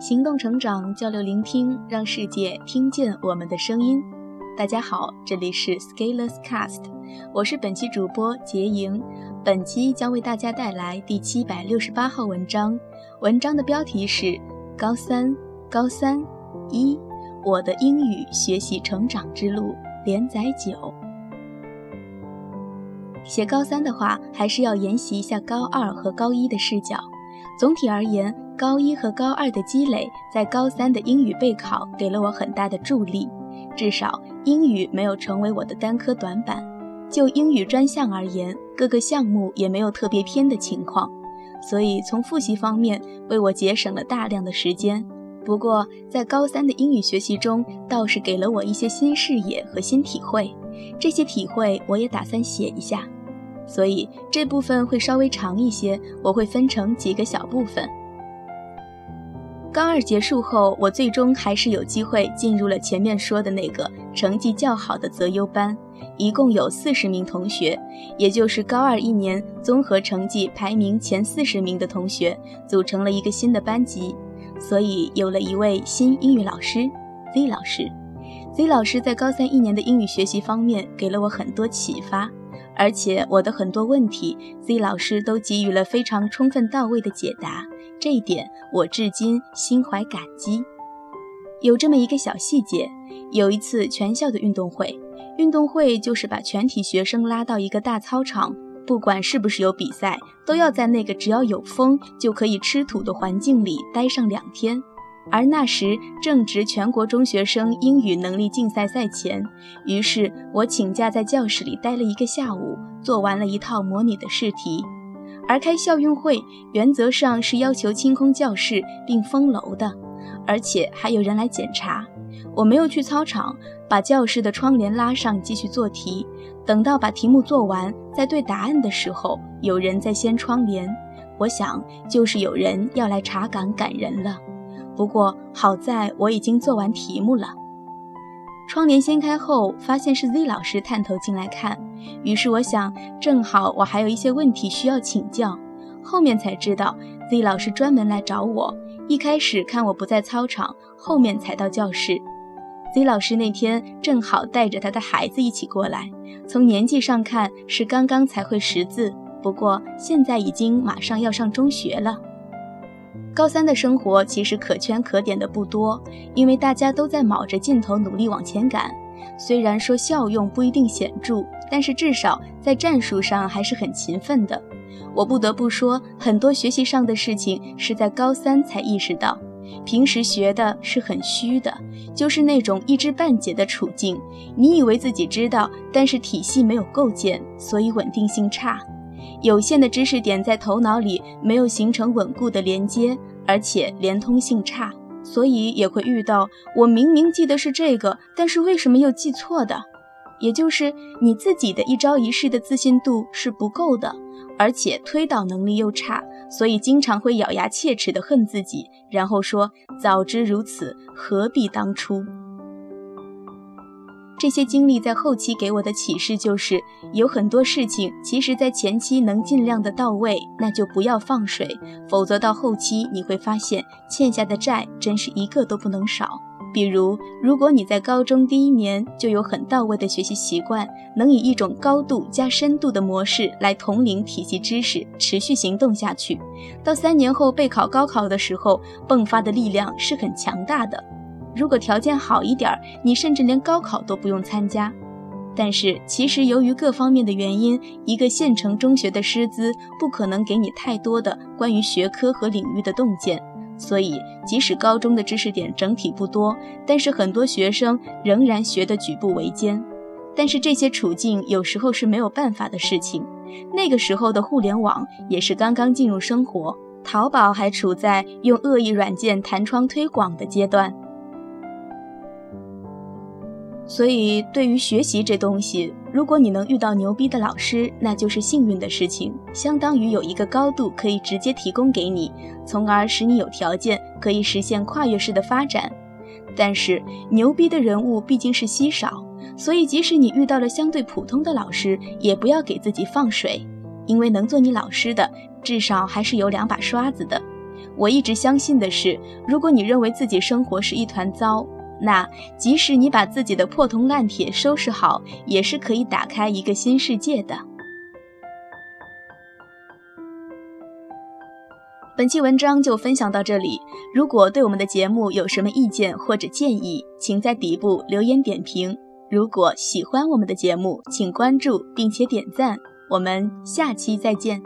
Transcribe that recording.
行动成长，交流聆听，让世界听见我们的声音。大家好，这里是 Scaleless Cast，我是本期主播杰莹。本期将为大家带来第七百六十八号文章，文章的标题是《高三高三一我的英语学习成长之路》，连载九。写高三的话，还是要沿袭一下高二和高一的视角。总体而言，高一和高二的积累，在高三的英语备考给了我很大的助力。至少英语没有成为我的单科短板。就英语专项而言，各个项目也没有特别偏的情况，所以从复习方面为我节省了大量的时间。不过在高三的英语学习中，倒是给了我一些新视野和新体会。这些体会我也打算写一下。所以这部分会稍微长一些，我会分成几个小部分。高二结束后，我最终还是有机会进入了前面说的那个成绩较好的择优班，一共有四十名同学，也就是高二一年综合成绩排名前四十名的同学，组成了一个新的班级，所以有了一位新英语老师 Z 老师。Z 老师在高三一年的英语学习方面给了我很多启发。而且我的很多问题，Z 老师都给予了非常充分到位的解答，这一点我至今心怀感激。有这么一个小细节，有一次全校的运动会，运动会就是把全体学生拉到一个大操场，不管是不是有比赛，都要在那个只要有风就可以吃土的环境里待上两天。而那时正值全国中学生英语能力竞赛赛前，于是我请假在教室里待了一个下午，做完了一套模拟的试题。而开校运会原则上是要求清空教室并封楼的，而且还有人来检查。我没有去操场，把教室的窗帘拉上继续做题。等到把题目做完，在对答案的时候，有人在掀窗帘，我想就是有人要来查岗赶人了。不过好在我已经做完题目了。窗帘掀开后，发现是 Z 老师探头进来看，于是我想，正好我还有一些问题需要请教。后面才知道，Z 老师专门来找我。一开始看我不在操场，后面才到教室。Z 老师那天正好带着他的孩子一起过来，从年纪上看是刚刚才会识字，不过现在已经马上要上中学了。高三的生活其实可圈可点的不多，因为大家都在卯着劲头努力往前赶。虽然说效用不一定显著，但是至少在战术上还是很勤奋的。我不得不说，很多学习上的事情是在高三才意识到，平时学的是很虚的，就是那种一知半解的处境。你以为自己知道，但是体系没有构建，所以稳定性差。有限的知识点在头脑里没有形成稳固的连接，而且连通性差，所以也会遇到我明明记得是这个，但是为什么又记错的？也就是你自己的一招一式的自信度是不够的，而且推导能力又差，所以经常会咬牙切齿的恨自己，然后说早知如此，何必当初。这些经历在后期给我的启示就是，有很多事情其实，在前期能尽量的到位，那就不要放水，否则到后期你会发现欠下的债真是一个都不能少。比如，如果你在高中第一年就有很到位的学习习惯，能以一种高度加深度的模式来统领体系知识，持续行动下去，到三年后备考高考的时候，迸发的力量是很强大的。如果条件好一点，你甚至连高考都不用参加。但是其实由于各方面的原因，一个县城中学的师资不可能给你太多的关于学科和领域的洞见，所以即使高中的知识点整体不多，但是很多学生仍然学得举步维艰。但是这些处境有时候是没有办法的事情。那个时候的互联网也是刚刚进入生活，淘宝还处在用恶意软件弹窗推广的阶段。所以，对于学习这东西，如果你能遇到牛逼的老师，那就是幸运的事情，相当于有一个高度可以直接提供给你，从而使你有条件可以实现跨越式的发展。但是，牛逼的人物毕竟是稀少，所以即使你遇到了相对普通的老师，也不要给自己放水，因为能做你老师的，至少还是有两把刷子的。我一直相信的是，如果你认为自己生活是一团糟，那即使你把自己的破铜烂铁收拾好，也是可以打开一个新世界的。本期文章就分享到这里。如果对我们的节目有什么意见或者建议，请在底部留言点评。如果喜欢我们的节目，请关注并且点赞。我们下期再见。